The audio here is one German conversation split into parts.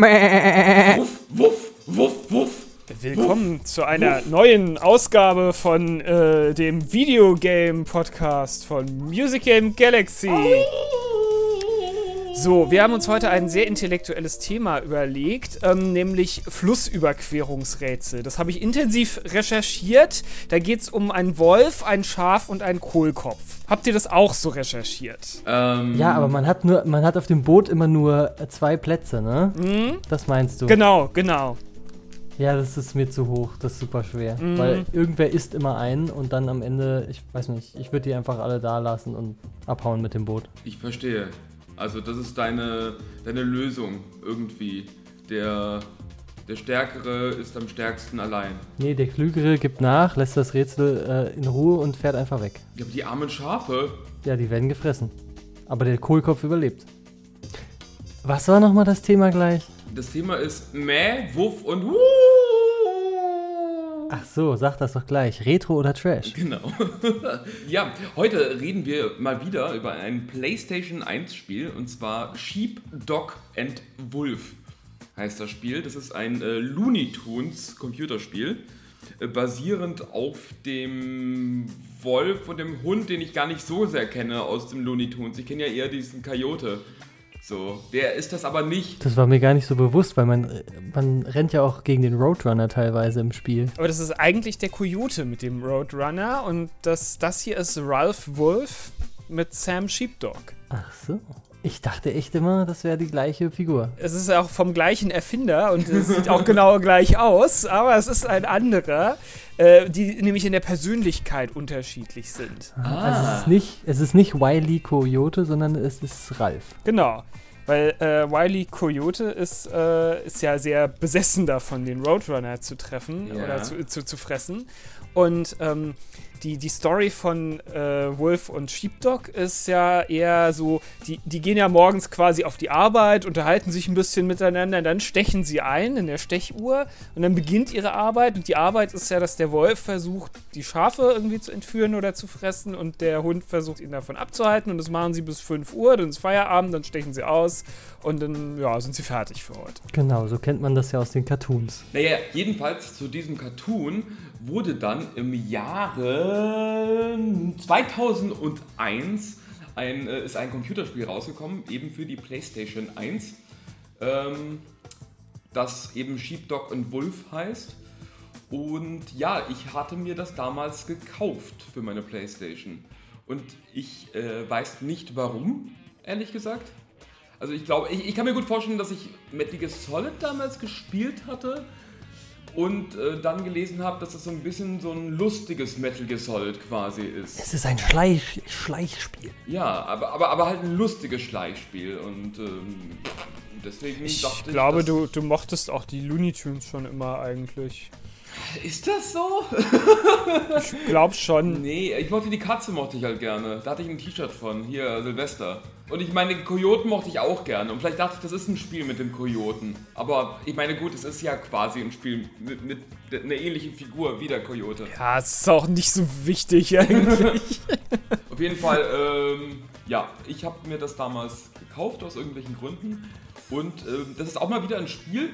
Wuff, wuff, wuff, wuff. Willkommen zu einer neuen Ausgabe von äh, dem Videogame-Podcast von Music Game Galaxy. So, wir haben uns heute ein sehr intellektuelles Thema überlegt, ähm, nämlich Flussüberquerungsrätsel. Das habe ich intensiv recherchiert. Da geht es um einen Wolf, ein Schaf und einen Kohlkopf. Habt ihr das auch so recherchiert? Ähm, Ja, aber man hat nur, man hat auf dem Boot immer nur zwei Plätze, ne? Mhm. Das meinst du? Genau, genau. Ja, das ist mir zu hoch, das ist super schwer. Mhm. Weil irgendwer isst immer einen und dann am Ende, ich weiß nicht, ich würde die einfach alle da lassen und abhauen mit dem Boot. Ich verstehe. Also das ist deine, deine Lösung irgendwie. Der, der Stärkere ist am stärksten allein. Nee, der Klügere gibt nach, lässt das Rätsel äh, in Ruhe und fährt einfach weg. Ja, aber die armen Schafe. Ja, die werden gefressen. Aber der Kohlkopf überlebt. Was war nochmal das Thema gleich? Das Thema ist Mäh, Wuff und Wuh. Ach so, sag das doch gleich. Retro oder Trash? Genau. ja, heute reden wir mal wieder über ein PlayStation 1 Spiel und zwar Sheep, Dog and Wolf heißt das Spiel. Das ist ein äh, Looney Tunes Computerspiel, äh, basierend auf dem Wolf und dem Hund, den ich gar nicht so sehr kenne aus dem Looney Tunes. Ich kenne ja eher diesen Coyote. So, der ist das aber nicht. Das war mir gar nicht so bewusst, weil man, man rennt ja auch gegen den Roadrunner teilweise im Spiel. Aber das ist eigentlich der Coyote mit dem Roadrunner und das, das hier ist Ralph Wolf mit Sam Sheepdog. Ach so. Ich dachte echt immer, das wäre die gleiche Figur. Es ist auch vom gleichen Erfinder und es sieht auch genau gleich aus, aber es ist ein anderer, äh, die nämlich in der Persönlichkeit unterschiedlich sind. Also es ist nicht, es ist nicht Wiley Coyote, sondern es ist Ralf. Genau. Weil äh, Wiley Coyote ist, äh, ist ja sehr besessen davon, den Roadrunner zu treffen Ja. oder zu, zu, zu fressen. Und ähm, die, die Story von äh, Wolf und Sheepdog ist ja eher so, die, die gehen ja morgens quasi auf die Arbeit, unterhalten sich ein bisschen miteinander, dann stechen sie ein in der Stechuhr und dann beginnt ihre Arbeit. Und die Arbeit ist ja, dass der Wolf versucht, die Schafe irgendwie zu entführen oder zu fressen und der Hund versucht, ihn davon abzuhalten. Und das machen sie bis 5 Uhr, dann ist Feierabend, dann stechen sie aus und dann ja, sind sie fertig für heute. Genau, so kennt man das ja aus den Cartoons. Naja, jedenfalls zu diesem Cartoon wurde dann im Jahre 2001 ein, äh, ist ein Computerspiel rausgekommen, eben für die PlayStation 1, ähm, das eben Sheepdog und Wolf heißt. Und ja, ich hatte mir das damals gekauft für meine PlayStation. Und ich äh, weiß nicht warum, ehrlich gesagt. Also ich glaube, ich, ich kann mir gut vorstellen, dass ich Metal Gear Solid damals gespielt hatte und äh, dann gelesen habe, dass das so ein bisschen so ein lustiges Metal Gear Solid quasi ist. Es ist ein Schleich Schleichspiel. Ja, aber, aber, aber halt ein lustiges Schleichspiel und ähm, deswegen Ich dachte glaube, ich, du, du mochtest auch die Looney Tunes schon immer eigentlich. Ist das so? Ich glaub schon. Nee, ich mochte die Katze mochte ich halt gerne. Da hatte ich ein T-Shirt von, hier Silvester. Und ich meine, den Kojoten mochte ich auch gerne. Und vielleicht dachte ich, das ist ein Spiel mit dem Kojoten. Aber ich meine, gut, es ist ja quasi ein Spiel mit, mit einer ähnlichen Figur wie der Kojote. Ja, es ist auch nicht so wichtig eigentlich. Auf jeden Fall, ähm, ja, ich habe mir das damals gekauft aus irgendwelchen Gründen. Und ähm, das ist auch mal wieder ein Spiel,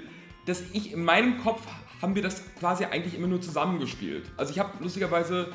das ich in meinem Kopf haben wir das quasi eigentlich immer nur zusammengespielt. Also ich habe lustigerweise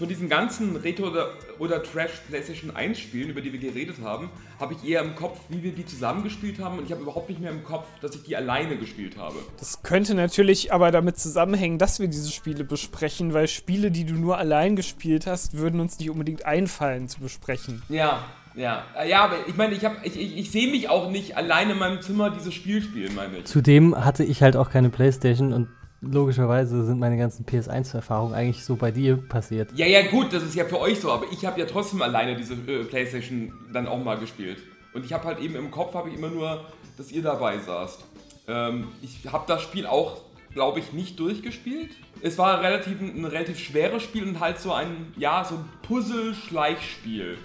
von diesen ganzen Retro- oder, oder Trash PlayStation 1 Spielen, über die wir geredet haben, habe ich eher im Kopf, wie wir die zusammengespielt haben und ich habe überhaupt nicht mehr im Kopf, dass ich die alleine gespielt habe. Das könnte natürlich aber damit zusammenhängen, dass wir diese Spiele besprechen, weil Spiele, die du nur allein gespielt hast, würden uns nicht unbedingt einfallen zu besprechen. Ja, ja. Äh, Ja, aber ich meine, ich, hab- ich, ich, ich sehe mich auch nicht alleine in meinem Zimmer dieses Spiel spielen, meine ich. Zudem hatte ich halt auch keine Playstation und logischerweise sind meine ganzen PS1-Erfahrungen eigentlich so bei dir passiert. Ja, ja, gut, das ist ja für euch so, aber ich habe ja trotzdem alleine diese äh, Playstation dann auch mal gespielt. Und ich habe halt eben im Kopf, habe ich immer nur, dass ihr dabei saßt. Ähm, ich habe das Spiel auch, glaube ich, nicht durchgespielt. Es war relativ, ein relativ schweres Spiel und halt so ein, ja, so ein Puzzle-Schleichspiel,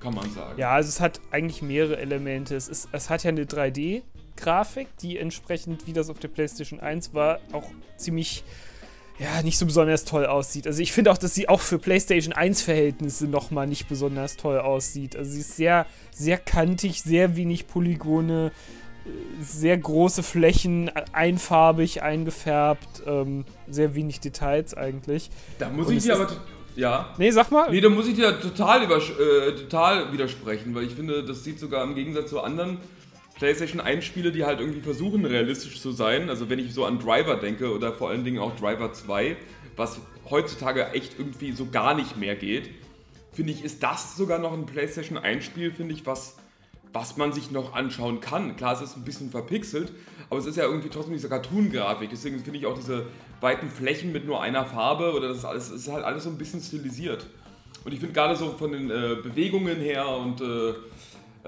kann man sagen. Ja, also es hat eigentlich mehrere Elemente. Es, ist, es hat ja eine 3D-Grafik, die entsprechend, wie das auf der PlayStation 1 war, auch ziemlich ja, nicht so besonders toll aussieht. Also ich finde auch, dass sie auch für PlayStation 1 Verhältnisse nochmal nicht besonders toll aussieht. Also sie ist sehr, sehr kantig, sehr wenig Polygone. sehr große Flächen, einfarbig eingefärbt, ähm, sehr wenig Details eigentlich. Da muss Und ich dir aber. Ja. Nee, sag mal. Nee, da muss ich dir total, äh, total widersprechen, weil ich finde, das sieht sogar im Gegensatz zu anderen PlayStation 1 Spiele, die halt irgendwie versuchen, realistisch zu sein. Also, wenn ich so an Driver denke oder vor allen Dingen auch Driver 2, was heutzutage echt irgendwie so gar nicht mehr geht, finde ich, ist das sogar noch ein PlayStation 1 Spiel, finde ich, was was man sich noch anschauen kann. Klar, es ist ein bisschen verpixelt, aber es ist ja irgendwie trotzdem diese Cartoon-Grafik. Deswegen finde ich auch diese weiten Flächen mit nur einer Farbe oder das ist alles, ist halt alles so ein bisschen stilisiert. Und ich finde gerade so von den äh, Bewegungen her und äh,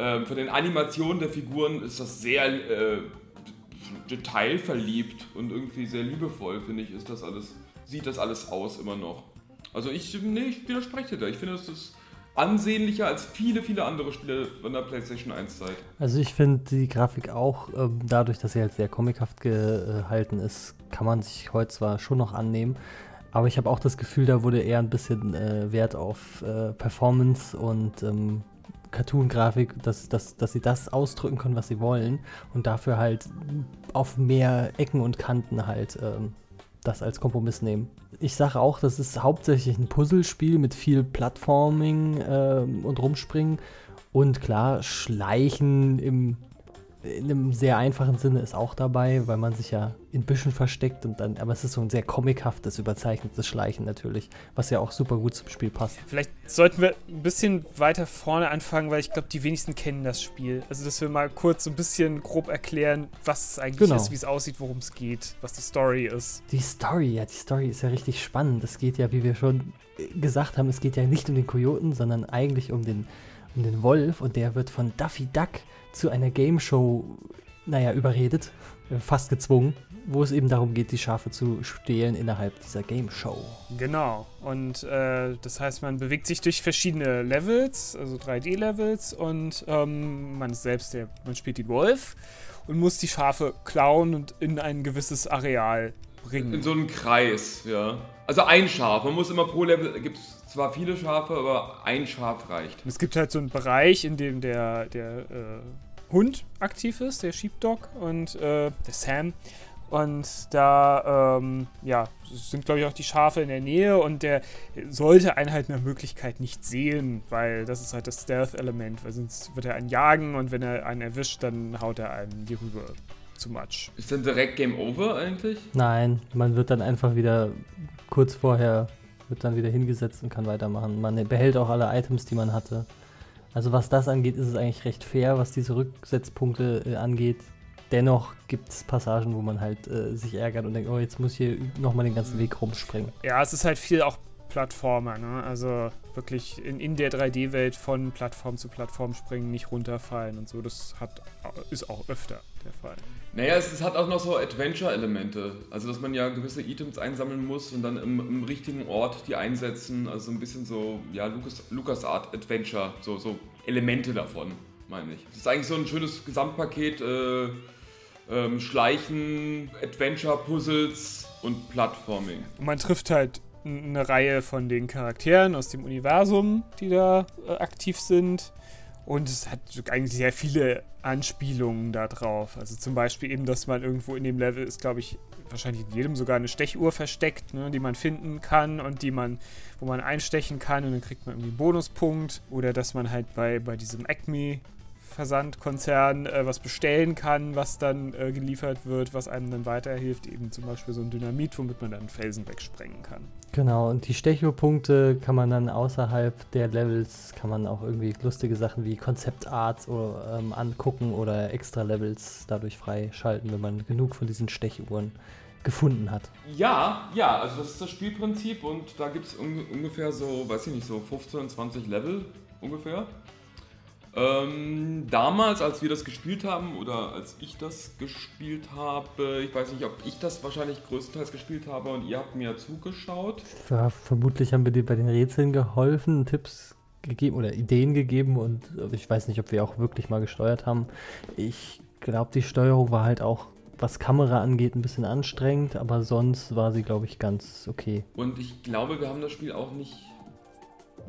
äh, von den Animationen der Figuren ist das sehr äh, detailverliebt und irgendwie sehr liebevoll, finde ich, ist das alles, sieht das alles aus immer noch. Also ich, nee, ich widerspreche da. Ich finde, das ist ansehnlicher als viele, viele andere Spiele von der PlayStation 1 Zeit. Also ich finde die Grafik auch, ähm, dadurch, dass sie halt sehr comichaft gehalten ist, kann man sich heute zwar schon noch annehmen, aber ich habe auch das Gefühl, da wurde eher ein bisschen äh, Wert auf äh, Performance und ähm, Cartoon-Grafik, dass, dass, dass sie das ausdrücken können, was sie wollen und dafür halt auf mehr Ecken und Kanten halt ähm, das als Kompromiss nehmen. Ich sage auch, das ist hauptsächlich ein Puzzlespiel mit viel Plattforming äh, und Rumspringen. Und klar, Schleichen im in einem sehr einfachen Sinne ist auch dabei, weil man sich ja in Büschen versteckt und dann, aber es ist so ein sehr comichaftes, überzeichnetes Schleichen natürlich, was ja auch super gut zum Spiel passt. Vielleicht sollten wir ein bisschen weiter vorne anfangen, weil ich glaube, die wenigsten kennen das Spiel. Also, dass wir mal kurz so ein bisschen grob erklären, was es eigentlich genau. ist, wie es aussieht, worum es geht, was die Story ist. Die Story, ja, die Story ist ja richtig spannend. Es geht ja, wie wir schon gesagt haben, es geht ja nicht um den Kojoten, sondern eigentlich um den, um den Wolf und der wird von Duffy Duck zu einer Game Show, naja, überredet, äh, fast gezwungen, wo es eben darum geht, die Schafe zu stehlen innerhalb dieser Game Show. Genau. Und äh, das heißt, man bewegt sich durch verschiedene Levels, also 3D-Levels, und ähm, man ist selbst der, man spielt die Wolf und muss die Schafe klauen und in ein gewisses Areal bringen. In so einen Kreis, ja. Also ein Schaf. Man muss immer pro Level, gibt es zwar viele Schafe, aber ein Schaf reicht. Und es gibt halt so einen Bereich, in dem der, der äh, Hund aktiv ist, der Sheepdog und äh, der Sam. Und da, ähm, ja, sind, glaube ich, auch die Schafe in der Nähe und der sollte einen halt nach Möglichkeit nicht sehen, weil das ist halt das Stealth-Element, weil sonst wird er einen jagen und wenn er einen erwischt, dann haut er einen die Rübe zu much. Ist dann direkt Game Over eigentlich? Nein, man wird dann einfach wieder kurz vorher wird dann wieder hingesetzt und kann weitermachen. Man behält auch alle Items, die man hatte. Also was das angeht, ist es eigentlich recht fair, was diese Rücksetzpunkte äh, angeht. Dennoch gibt es Passagen, wo man halt äh, sich ärgert und denkt, oh, jetzt muss ich hier nochmal den ganzen Weg rumspringen. Ja, es ist halt viel auch Plattformer, ne? Also wirklich in, in der 3D-Welt von Plattform zu Plattform springen, nicht runterfallen und so. Das hat, ist auch öfter der Fall. Naja, es, es hat auch noch so Adventure-Elemente. Also, dass man ja gewisse Items einsammeln muss und dann im, im richtigen Ort die einsetzen. Also ein bisschen so, ja, Lucas, Lucas Art Adventure, so, so Elemente davon, meine ich. Das ist eigentlich so ein schönes Gesamtpaket. Äh, ähm, Schleichen, Adventure-Puzzles und Plattforming. Und man trifft halt eine Reihe von den Charakteren aus dem Universum, die da äh, aktiv sind. Und es hat eigentlich sehr viele Anspielungen da drauf. Also zum Beispiel eben, dass man irgendwo in dem Level ist, glaube ich, wahrscheinlich in jedem sogar eine Stechuhr versteckt, ne, die man finden kann und die man, wo man einstechen kann und dann kriegt man irgendwie einen Bonuspunkt. Oder dass man halt bei, bei diesem Acme Versandkonzern äh, was bestellen kann, was dann äh, geliefert wird, was einem dann weiterhilft. Eben zum Beispiel so ein Dynamit, womit man dann Felsen wegsprengen kann. Genau, und die Stechopunkte kann man dann außerhalb der Levels, kann man auch irgendwie lustige Sachen wie Konzeptarts oder, ähm, angucken oder extra Levels dadurch freischalten, wenn man genug von diesen Stechuhren gefunden hat. Ja, ja, also das ist das Spielprinzip und da gibt es un ungefähr so, weiß ich nicht, so 15, 20 Level ungefähr. Ähm, damals, als wir das gespielt haben oder als ich das gespielt habe, ich weiß nicht, ob ich das wahrscheinlich größtenteils gespielt habe und ihr habt mir zugeschaut. Ja, vermutlich haben wir dir bei den Rätseln geholfen, Tipps gegeben oder Ideen gegeben und ich weiß nicht, ob wir auch wirklich mal gesteuert haben. Ich glaube, die Steuerung war halt auch was Kamera angeht, ein bisschen anstrengend, aber sonst war sie, glaube ich, ganz okay. Und ich glaube, wir haben das Spiel auch nicht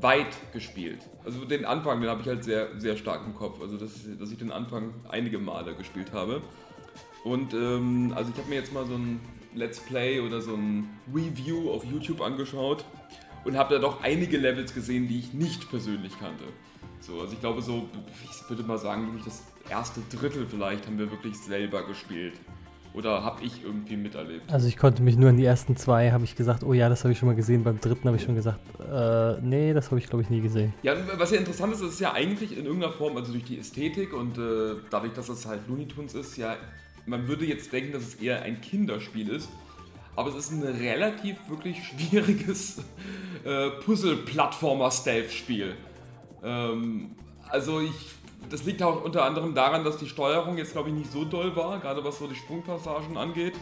weit gespielt. Also den Anfang, den habe ich halt sehr, sehr stark im Kopf. Also dass, dass ich den Anfang einige Male gespielt habe. Und ähm, also ich habe mir jetzt mal so ein Let's Play oder so ein Review auf YouTube angeschaut und habe da doch einige Levels gesehen, die ich nicht persönlich kannte. So, also ich glaube so, ich würde mal sagen, das erste Drittel vielleicht haben wir wirklich selber gespielt. Oder habe ich irgendwie miterlebt? Also ich konnte mich nur an die ersten zwei, habe ich gesagt, oh ja, das habe ich schon mal gesehen. Beim dritten habe ich schon gesagt, äh, nee, das habe ich glaube ich nie gesehen. Ja, was ja interessant ist, ist ja eigentlich in irgendeiner Form, also durch die Ästhetik und äh, dadurch, dass es halt Looney Tunes ist, ja, man würde jetzt denken, dass es eher ein Kinderspiel ist. Aber es ist ein relativ wirklich schwieriges äh, Puzzle-Plattformer-Stealth-Spiel. Ähm, also ich das liegt auch unter anderem daran, dass die Steuerung jetzt, glaube ich, nicht so doll war, gerade was so die Sprungpassagen angeht.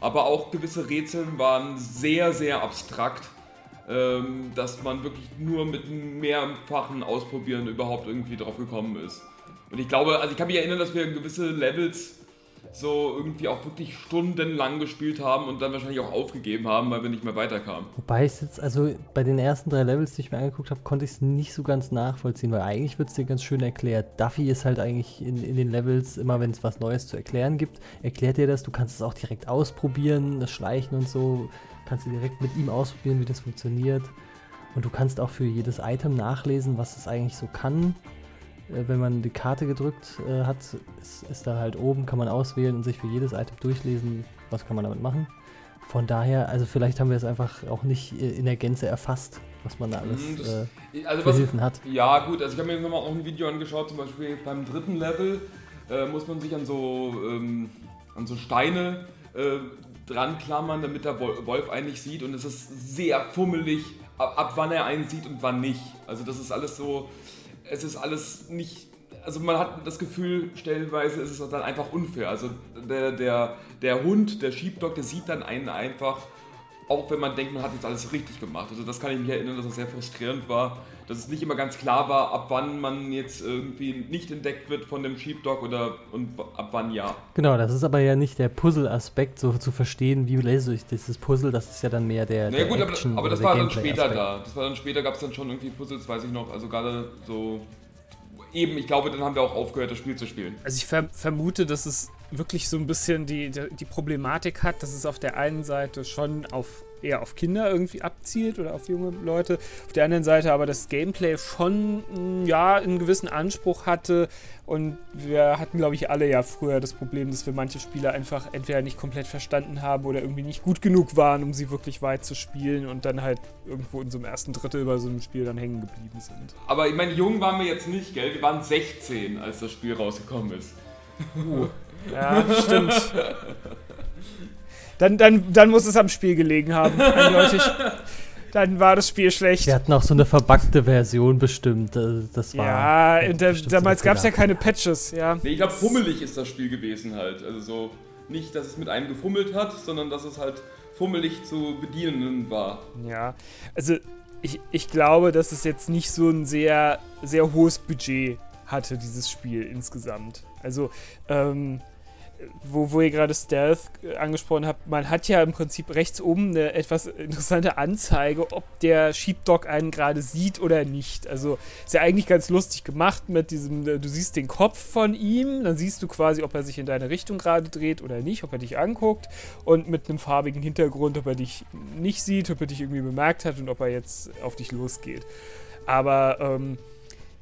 Aber auch gewisse Rätsel waren sehr, sehr abstrakt, ähm, dass man wirklich nur mit mehrfachen Ausprobieren überhaupt irgendwie drauf gekommen ist. Und ich glaube, also ich kann mich erinnern, dass wir gewisse Levels so irgendwie auch wirklich stundenlang gespielt haben und dann wahrscheinlich auch aufgegeben haben, weil wir nicht mehr weiterkamen. Wobei es jetzt, also bei den ersten drei Levels, die ich mir angeguckt habe, konnte ich es nicht so ganz nachvollziehen, weil eigentlich wird es dir ganz schön erklärt. Duffy ist halt eigentlich in, in den Levels, immer wenn es was Neues zu erklären gibt, erklärt dir das. Du kannst es auch direkt ausprobieren, das Schleichen und so. Kannst du direkt mit ihm ausprobieren, wie das funktioniert. Und du kannst auch für jedes Item nachlesen, was es eigentlich so kann. Äh, wenn man die Karte gedrückt äh, hat, ist, ist, da halt oben, kann man auswählen und sich für jedes Item durchlesen, was kann man damit machen. Von daher, also vielleicht haben wir es einfach auch nicht in der Gänze erfasst, was man da alles hm, das, äh, also was, hat. Ja gut, also ich habe mir nochmal auch ein Video angeschaut, zum Beispiel beim dritten Level äh, muss man sich an so, ähm, an so Steine äh, dran klammern, damit der Wolf einen nicht sieht und es ist sehr fummelig, ab, ab wann er einen sieht und wann nicht. Also das ist alles so es ist alles nicht. Also man hat das Gefühl, stellenweise ist es dann einfach unfair. Also der, der, der Hund, der Sheepdog, der sieht dann einen einfach, auch wenn man denkt, man hat jetzt alles richtig gemacht. Also das kann ich mich erinnern, dass es sehr frustrierend war, dass es nicht immer ganz klar war, ab wann man jetzt irgendwie nicht entdeckt wird von dem Sheepdog oder und ab wann ja. Genau, das ist aber ja nicht der Puzzle-Aspekt, so zu verstehen, wie löse ich dieses Puzzle, das ist ja dann mehr der. Naja, gut, Action aber, aber das war dann später da. Das war dann später, gab es dann schon irgendwie Puzzles, weiß ich noch, also gerade so. Eben, ich glaube, dann haben wir auch aufgehört, das Spiel zu spielen. Also ich ver vermute, dass es wirklich so ein bisschen die, die, die Problematik hat, dass es auf der einen Seite schon auf eher auf Kinder irgendwie abzielt oder auf junge Leute. Auf der anderen Seite aber das Gameplay schon mm, ja einen gewissen Anspruch hatte und wir hatten glaube ich alle ja früher das Problem, dass wir manche Spiele einfach entweder nicht komplett verstanden haben oder irgendwie nicht gut genug waren, um sie wirklich weit zu spielen und dann halt irgendwo in so einem ersten Drittel bei so einem Spiel dann hängen geblieben sind. Aber ich meine, jung waren wir jetzt nicht, gell? Wir waren 16, als das Spiel rausgekommen ist. Uh. Ja, stimmt. Dann, dann, dann muss es am Spiel gelegen haben, eindeutig. Dann war das Spiel schlecht. Wir hatten auch so eine verbackte Version bestimmt. Äh, das war ja, der, damals gab es ja keine Patches, ja. Nee, ich glaube, fummelig ist das Spiel gewesen halt. Also so, nicht, dass es mit einem gefummelt hat, sondern dass es halt fummelig zu bedienen war. Ja, also ich, ich glaube, dass es jetzt nicht so ein sehr, sehr hohes Budget hatte, dieses Spiel insgesamt. Also, ähm, wo, wo ihr gerade Stealth angesprochen habt, man hat ja im Prinzip rechts oben eine etwas interessante Anzeige, ob der Sheepdog einen gerade sieht oder nicht. Also ist ja eigentlich ganz lustig gemacht mit diesem, du siehst den Kopf von ihm, dann siehst du quasi, ob er sich in deine Richtung gerade dreht oder nicht, ob er dich anguckt und mit einem farbigen Hintergrund, ob er dich nicht sieht, ob er dich irgendwie bemerkt hat und ob er jetzt auf dich losgeht. Aber ähm,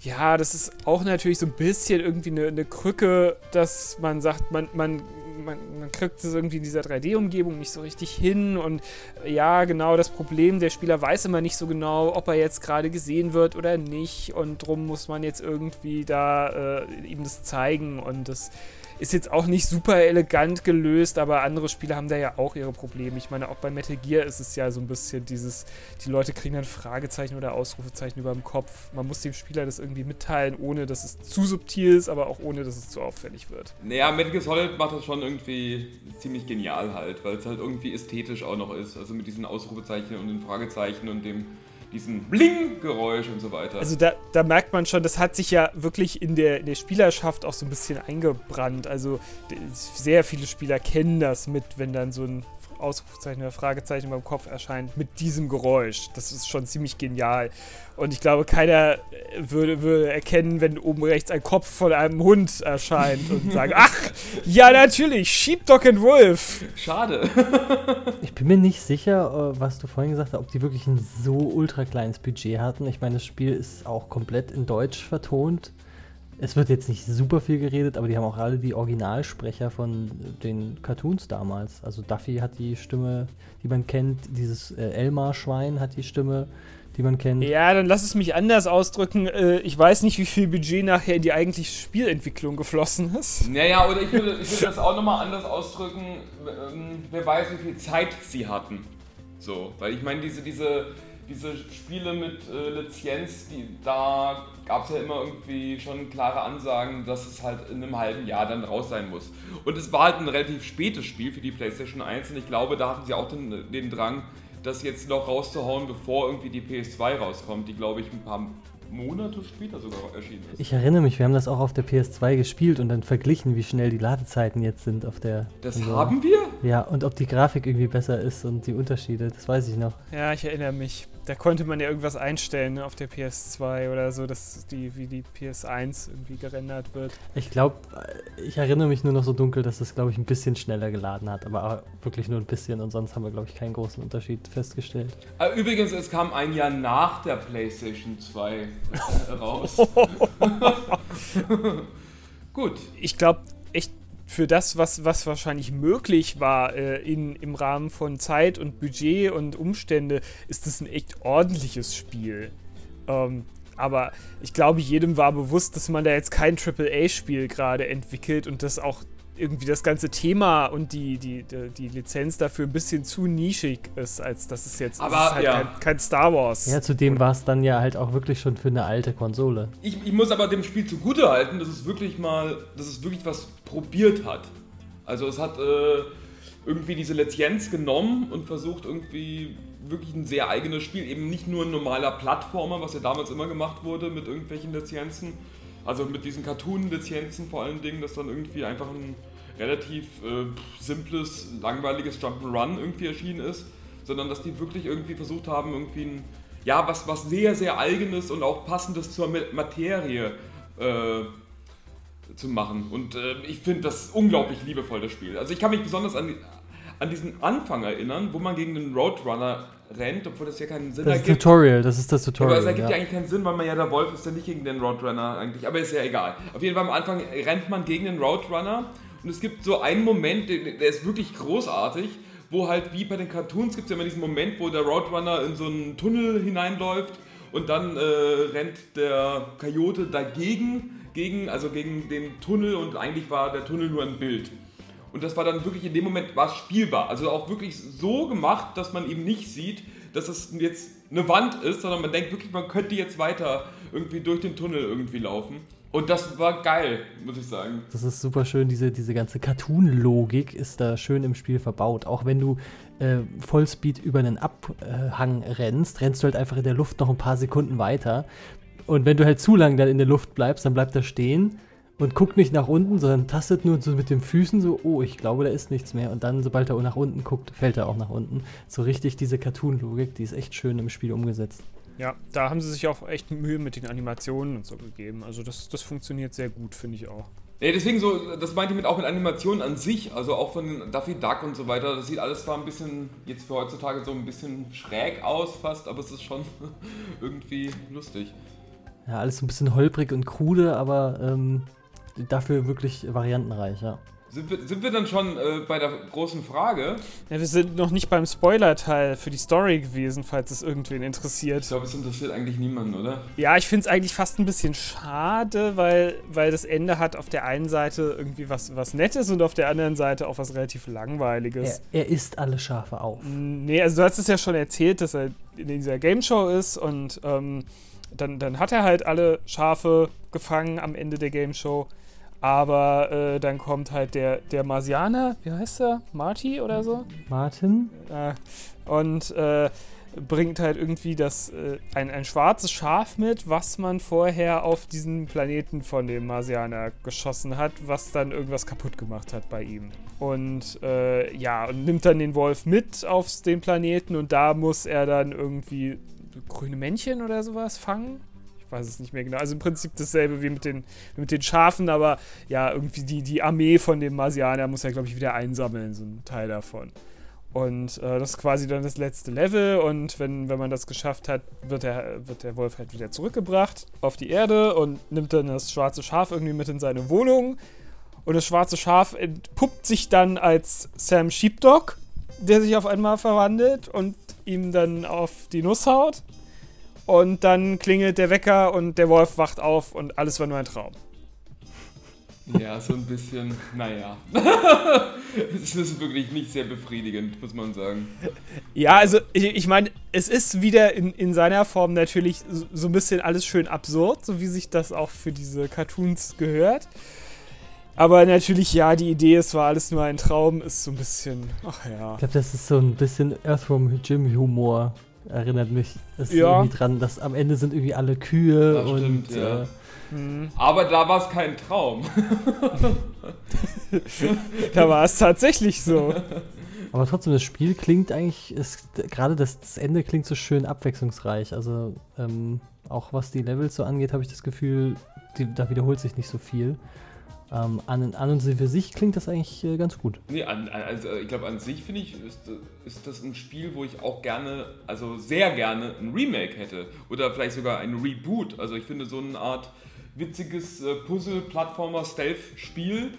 ja, das ist auch natürlich so ein bisschen irgendwie eine, eine Krücke, dass man sagt, man, man, man, man kriegt es irgendwie in dieser 3D-Umgebung nicht so richtig hin. Und ja, genau das Problem, der Spieler weiß immer nicht so genau, ob er jetzt gerade gesehen wird oder nicht. Und drum muss man jetzt irgendwie da äh, ihm das zeigen. Und das ist jetzt auch nicht super elegant gelöst, aber andere Spiele haben da ja auch ihre Probleme. Ich meine, auch bei Metal Gear ist es ja so ein bisschen dieses, die Leute kriegen dann Fragezeichen oder Ausrufezeichen über dem Kopf. Man muss dem Spieler das irgendwie mitteilen, ohne dass es zu subtil ist, aber auch ohne, dass es zu auffällig wird. Naja, Metal Gear Solid macht das schon irgendwie ziemlich genial halt, weil es halt irgendwie ästhetisch auch noch ist. Also mit diesen Ausrufezeichen und den Fragezeichen und dem diesen Bling-Geräusch und so weiter. Also da, da, merkt man schon, das hat sich ja wirklich in der, in der Spielerschaft auch so ein bisschen eingebrannt. Also sehr viele Spieler kennen das mit, wenn dann so ein Ausrufezeichen oder Fragezeichen beim Kopf erscheint, mit diesem Geräusch. Das ist schon ziemlich genial. Und ich glaube, keiner äh, würde, würde erkennen, wenn oben rechts ein Kopf von einem Hund erscheint und sagen, ach, ja natürlich, Sheepdog and Wolf. Schade. ich bin mir nicht sicher, äh, was du vorhin gesagt hast, ob die wirklich ein so ultra kleines Budget hatten. Ich meine, das Spiel ist auch komplett in Deutsch vertont es wird jetzt nicht super viel geredet, aber die haben auch alle die Originalsprecher von den Cartoons damals. Also Duffy hat die Stimme, die man kennt, dieses äh, Elmar-Schwein hat die Stimme, die man kennt. Ja, dann lass es mich anders ausdrücken. Äh, ich weiß nicht, wie viel Budget nachher in die eigentliche Spielentwicklung geflossen ist. Naja, oder ich würde, ich würde das auch nochmal anders ausdrücken. Ähm, wer weiß, wie viel Zeit sie hatten. So, weil ich meine, diese, diese diese Spiele mit äh, Lizenz, die, da gab es ja immer irgendwie schon klare Ansagen, dass es halt in einem halben Jahr dann raus sein muss. Und es war halt ein relativ spätes Spiel für die PlayStation 1 und ich glaube, da hatten sie auch den, den Drang, das jetzt noch rauszuhauen, bevor irgendwie die PS2 rauskommt, die glaube ich ein paar Monate später sogar erschienen ist. Ich erinnere mich, wir haben das auch auf der PS2 gespielt und dann verglichen, wie schnell die Ladezeiten jetzt sind auf der. Das Konsole. haben wir? Ja, und ob die Grafik irgendwie besser ist und die Unterschiede, das weiß ich noch. Ja, ich erinnere mich. Da konnte man ja irgendwas einstellen ne, auf der PS2 oder so, dass die wie die PS1 irgendwie gerendert wird. Ich glaube, ich erinnere mich nur noch so dunkel, dass das, glaube ich, ein bisschen schneller geladen hat, aber wirklich nur ein bisschen und sonst haben wir, glaube ich, keinen großen Unterschied festgestellt. Äh, übrigens, es kam ein Jahr nach der PlayStation 2 raus. Gut. Ich glaube, für das, was, was wahrscheinlich möglich war äh, in, im Rahmen von Zeit und Budget und Umstände, ist es ein echt ordentliches Spiel. Ähm, aber ich glaube, jedem war bewusst, dass man da jetzt kein AAA-Spiel gerade entwickelt und dass auch irgendwie das ganze Thema und die, die, die, die, Lizenz dafür ein bisschen zu nischig ist, als dass es jetzt aber, ist halt ja. kein, kein, Star Wars. Ja, zudem war es dann ja halt auch wirklich schon für eine alte Konsole. Ich, ich muss aber dem Spiel zugute halten, dass es wirklich mal, dass es wirklich was probiert hat. Also es hat äh, irgendwie diese Lizenz genommen und versucht irgendwie wirklich ein sehr eigenes Spiel, eben nicht nur ein normaler Plattformer, was ja damals immer gemacht wurde mit irgendwelchen Lizenzen, also mit diesen Cartoon-Lizenzen vor allen Dingen, dass dann irgendwie einfach ein relativ äh, simples, langweiliges Jump'n'Run irgendwie erschienen ist, sondern dass die wirklich irgendwie versucht haben, irgendwie ein, ja, was, was sehr, sehr eigenes und auch passendes zur Materie äh, zu machen. Und äh, ich finde das unglaublich liebevoll, das Spiel. Also ich kann mich besonders an, an diesen Anfang erinnern, wo man gegen den Roadrunner rennt, obwohl das ja keinen Sinn das ergibt. Das ist Tutorial, das ist das Tutorial. Aber es ergibt ja. ja. eigentlich keinen Sinn, weil man ja der Wolf ist ja nicht gegen den Roadrunner eigentlich, aber ist ja egal. Auf jeden Fall am Anfang rennt man gegen den Roadrunner und es gibt so einen Moment, der, ist wirklich großartig, wo halt wie bei den Cartoons gibt es ja immer diesen Moment, wo der Roadrunner in so einen Tunnel hineinläuft und dann äh, rennt der Coyote dagegen, gegen, also gegen den Tunnel und eigentlich war der Tunnel nur ein Bild. Und das war dann wirklich in dem Moment war spielbar. Also auch wirklich so gemacht, dass man eben nicht sieht, dass es jetzt eine Wand ist, sondern man denkt wirklich, man könnte jetzt weiter irgendwie durch den Tunnel irgendwie laufen. Und das war geil, muss ich sagen. Das ist super schön, diese, diese ganze Cartoon-Logik ist da schön im Spiel verbaut. Auch wenn du äh, Vollspeed über einen Abhang rennst, rennst du halt einfach in der Luft noch ein paar Sekunden weiter. Und wenn du halt zu lang dann in der Luft bleibst, dann bleibt er stehen und guckt nicht nach unten, sondern tastet nur so mit den Füßen so, oh, ich glaube, da ist nichts mehr. Und dann, sobald er nach unten guckt, fällt er auch nach unten. So richtig diese Cartoon-Logik, die ist echt schön im Spiel umgesetzt. Ja, da haben sie sich auch echt Mühe mit den Animationen und so gegeben. Also das, das funktioniert sehr gut, finde ich auch. Ja, deswegen so, das meinte ich mit auch mit Animationen an sich, also auch von Duffy Duck und so weiter. Das sieht alles zwar ein bisschen, jetzt für heutzutage so ein bisschen schräg aus fast, aber es ist schon irgendwie lustig. Ja, alles so ein bisschen holprig und krude, aber ähm, dafür wirklich variantenreich, ja. Sind wir, sind wir dann schon äh, bei der großen Frage? Ja, wir sind noch nicht beim Spoiler-Teil für die Story gewesen, falls es irgendwen interessiert. Ich glaube, es interessiert eigentlich niemanden, oder? Ja, ich finde es eigentlich fast ein bisschen schade, weil, weil das Ende hat auf der einen Seite irgendwie was, was Nettes und auf der anderen Seite auch was relativ Langweiliges. Er, er isst alle Schafe auf. Nee, also du hast es ja schon erzählt, dass er in dieser Game Show ist und ähm, dann, dann hat er halt alle Schafe gefangen am Ende der Game Show. Aber äh, dann kommt halt der, der Marsianer, wie heißt er? Marty oder so? Martin. Äh, und äh, bringt halt irgendwie das, äh, ein, ein schwarzes Schaf mit, was man vorher auf diesen Planeten von dem Marsianer geschossen hat, was dann irgendwas kaputt gemacht hat bei ihm. Und äh, ja, und nimmt dann den Wolf mit auf den Planeten und da muss er dann irgendwie grüne Männchen oder sowas fangen. Weiß es nicht mehr genau. Also im Prinzip dasselbe wie mit den, mit den Schafen, aber ja, irgendwie die, die Armee von dem Marsianer muss er, glaube ich, wieder einsammeln, so ein Teil davon. Und äh, das ist quasi dann das letzte Level. Und wenn, wenn man das geschafft hat, wird der, wird der Wolf halt wieder zurückgebracht auf die Erde und nimmt dann das schwarze Schaf irgendwie mit in seine Wohnung. Und das schwarze Schaf entpuppt sich dann als Sam Sheepdog, der sich auf einmal verwandelt und ihm dann auf die Nuss haut. Und dann klingelt der Wecker und der Wolf wacht auf und alles war nur ein Traum. Ja, so ein bisschen, naja. es ist wirklich nicht sehr befriedigend, muss man sagen. Ja, also ich, ich meine, es ist wieder in, in seiner Form natürlich so, so ein bisschen alles schön absurd, so wie sich das auch für diese Cartoons gehört. Aber natürlich, ja, die Idee, es war alles nur ein Traum, ist so ein bisschen, ach ja. Ich glaube, das ist so ein bisschen Earthworm Jim Humor. Erinnert mich das Ja. irgendwie dran, dass am Ende sind irgendwie alle Kühe Das und stimmt, ja. äh, Hm. Aber da war es kein Traum. Da war es tatsächlich so. aber trotzdem, das Spiel klingt eigentlich, ist, gerade das, das Ende klingt so schön abwechslungsreich. Also ähm, auch was die Levels so angeht, habe ich das Gefühl, die, da wiederholt sich nicht so viel. Ähm, an, an und für sich klingt das eigentlich äh, ganz gut. Nee, an, also ich glaube, an sich finde ich, ist, ist das ein Spiel, wo ich auch gerne, also sehr gerne ein Remake hätte. Oder vielleicht sogar ein Reboot. Also ich finde so eine Art witziges äh, Puzzle-Plattformer-Stealth-Spiel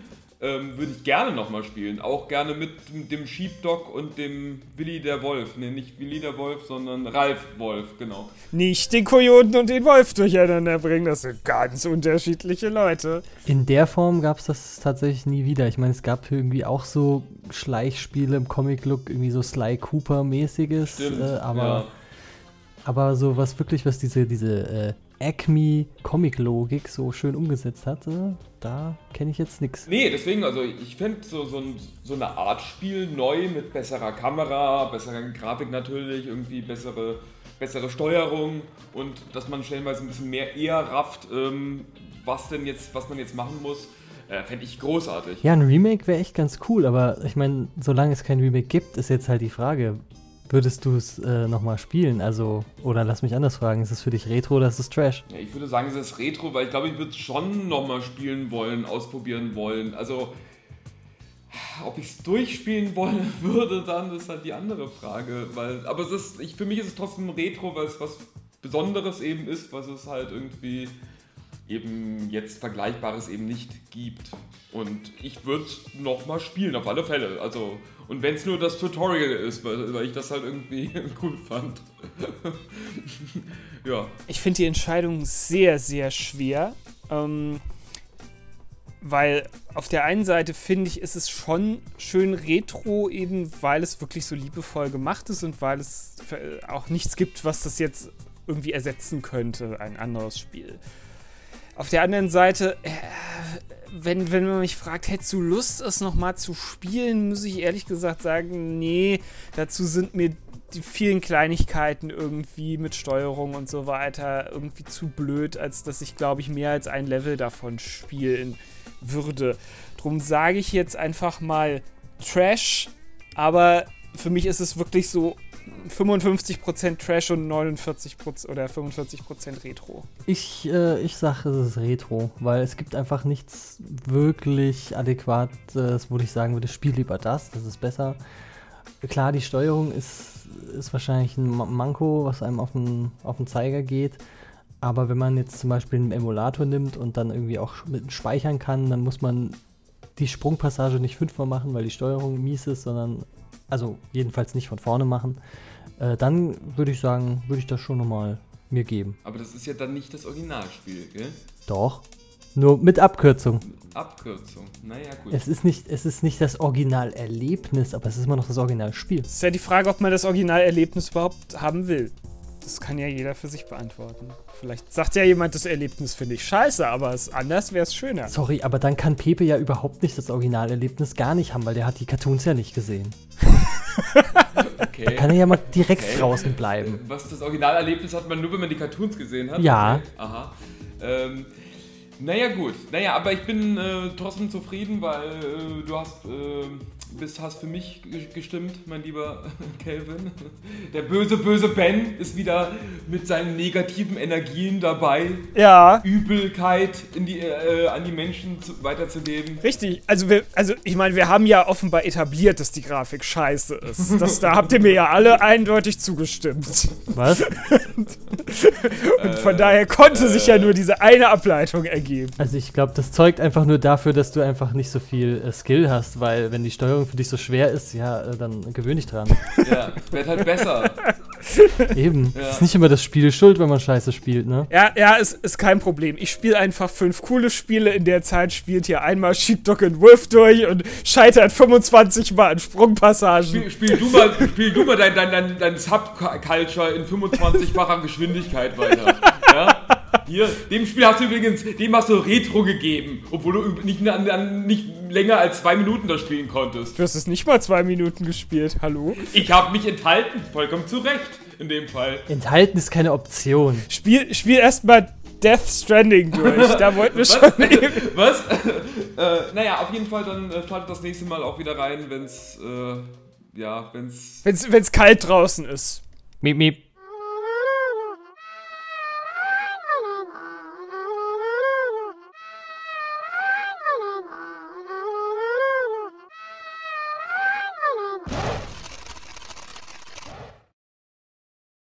ähm, würde ich gerne nochmal spielen. Auch gerne mit dem Sheepdog und dem Willi der Wolf. Nee, nicht Willi der Wolf, sondern Ralf Wolf, genau. Nicht den Kojoten und den Wolf durcheinander bringen, das sind ganz unterschiedliche Leute. In der Form gab es das tatsächlich nie wieder. Ich meine, es gab irgendwie auch so Schleichspiele im Comic-Look, irgendwie so Sly Cooper-mäßiges. Stimmt. Äh, aber, ja. aber so was wirklich, was diese, diese äh, Acme-Comic-Logik so schön umgesetzt hat, äh, da kenne ich jetzt nichts. Nee, deswegen, also ich fände so, so, ein, so eine Art Spiel neu mit besserer Kamera, besserer Grafik natürlich, irgendwie bessere, bessere Steuerung und dass man stellenweise ein bisschen mehr eher rafft, ähm, was denn jetzt, was man jetzt machen muss, äh, fände ich großartig. Ja, ein Remake wäre echt ganz cool, aber ich meine, solange es kein Remake gibt, ist jetzt halt die Frage, würdest du es äh, nochmal spielen? Also, oder lass mich anders fragen, ist es für dich Retro oder ist es Trash? Ja, ich würde sagen, es ist Retro, weil ich glaube, ich würde es schon nochmal spielen wollen, ausprobieren wollen. Also, ob ich es durchspielen wollen würde, dann ist halt die andere Frage. Weil, aber es ist, ich, für mich ist es trotzdem Retro, weil es was Besonderes eben ist, was es halt irgendwie eben jetzt Vergleichbares eben nicht gibt. Und ich würde nochmal spielen, auf alle Fälle. Also, und wenn es nur das Tutorial ist, weil, weil ich das halt irgendwie cool fand. ja. Ich finde die Entscheidung sehr, sehr schwer. Ähm, weil auf der einen Seite finde ich, ist es schon schön retro, eben weil es wirklich so liebevoll gemacht ist und weil es auch nichts gibt, was das jetzt irgendwie ersetzen könnte, ein anderes Spiel. Auf der anderen Seite, äh, wenn, wenn man mich fragt, hättest du Lust, es nochmal zu spielen, muss ich ehrlich gesagt sagen, nee, dazu sind mir die vielen Kleinigkeiten irgendwie mit Steuerung und so weiter irgendwie zu blöd, als dass ich, glaube ich, mehr als ein Level davon spielen würde. Drum sage ich jetzt einfach mal Trash, aber für mich ist es wirklich so 55% Trash und 49% oder 45% Retro. Ich, äh, ich sage, es ist Retro, weil es gibt einfach nichts wirklich adäquates, wo ich sagen würde, spiel lieber das, das ist besser. Klar, die Steuerung ist, ist wahrscheinlich ein Ma- Manko, was einem auf den, auf den Zeiger geht. Aber wenn man jetzt zum Beispiel einen Emulator nimmt und dann irgendwie auch mit speichern kann, dann muss man die Sprungpassage nicht fünfmal machen, weil die Steuerung mies ist, sondern, also jedenfalls nicht von vorne machen. Äh, dann würde ich sagen, würde ich das schon nochmal mir geben. Aber das ist ja dann nicht das Originalspiel, gell? Doch. Nur mit Abkürzung. Abkürzung. Naja, gut. Es ist nicht, es ist nicht das Originalerlebnis, aber es ist immer noch das Originalspiel. Es ist ja die Frage, ob man das Originalerlebnis überhaupt haben will. Das kann ja jeder für sich beantworten. Vielleicht sagt ja jemand, das Erlebnis finde ich scheiße, aber es, anders wäre es schöner. Sorry, aber dann kann Pepe ja überhaupt nicht das Originalerlebnis gar nicht haben, weil der hat die Cartoons ja nicht gesehen. Okay. Da kann er ja mal direkt okay. draußen bleiben. Was das Originalerlebnis hat man nur, wenn man die Cartoons gesehen hat? Ja. Okay. Aha. Ähm, naja, gut. Naja, aber ich bin äh, trotzdem zufrieden, weil äh, du hast äh, bist, hast für mich gestimmt, mein lieber Kelvin. Der böse, böse Ben ist wieder mit seinen negativen Energien dabei. Ja. Übelkeit in die, äh, an die Menschen zu, weiterzugeben. Richtig. Also, wir, also ich meine, wir haben ja offenbar etabliert, dass die Grafik scheiße ist. Das, da habt ihr mir ja alle eindeutig zugestimmt. Was? Und von äh, daher konnte äh, sich ja nur diese eine Ableitung ergeben. Also ich glaube, das zeugt einfach nur dafür, dass du einfach nicht so viel äh, Skill hast, weil wenn die Steuerung Steuerung für dich so schwer ist, ja, äh, dann gewöhn dich dran. Ja, wird halt besser. Eben. Ja. Ist nicht immer das Spiel schuld, wenn man scheiße spielt, ne? Ja, ja, ist, ist kein Problem. Ich spiele einfach fünf coole Spiele. In der Zeit spielt hier einmal Sheepdog und Wolf durch und scheitert 25 Mal an Sprungpassagen. Spiel, spiel du mal, spiel du mal dein, dein, dein, dein Subculture in 25-facher Geschwindigkeit weiter. Hier, dem Spiel hast du übrigens, dem hast du Retro gegeben, obwohl du nicht, nicht länger als zwei Minuten das spielen konntest. Du hast es nicht mal zwei Minuten gespielt, hallo? Ich habe mich enthalten, vollkommen zu Recht in dem Fall. Enthalten ist keine Option. Spiel, spiel erstmal Death Stranding durch. Da wollten wir schon eben. Was? äh, naja, auf jeden Fall, dann äh, schaltet das nächste Mal auch wieder rein, wenn es, äh, ja, wenn es. Wenn es kalt draußen ist. Miep, miep.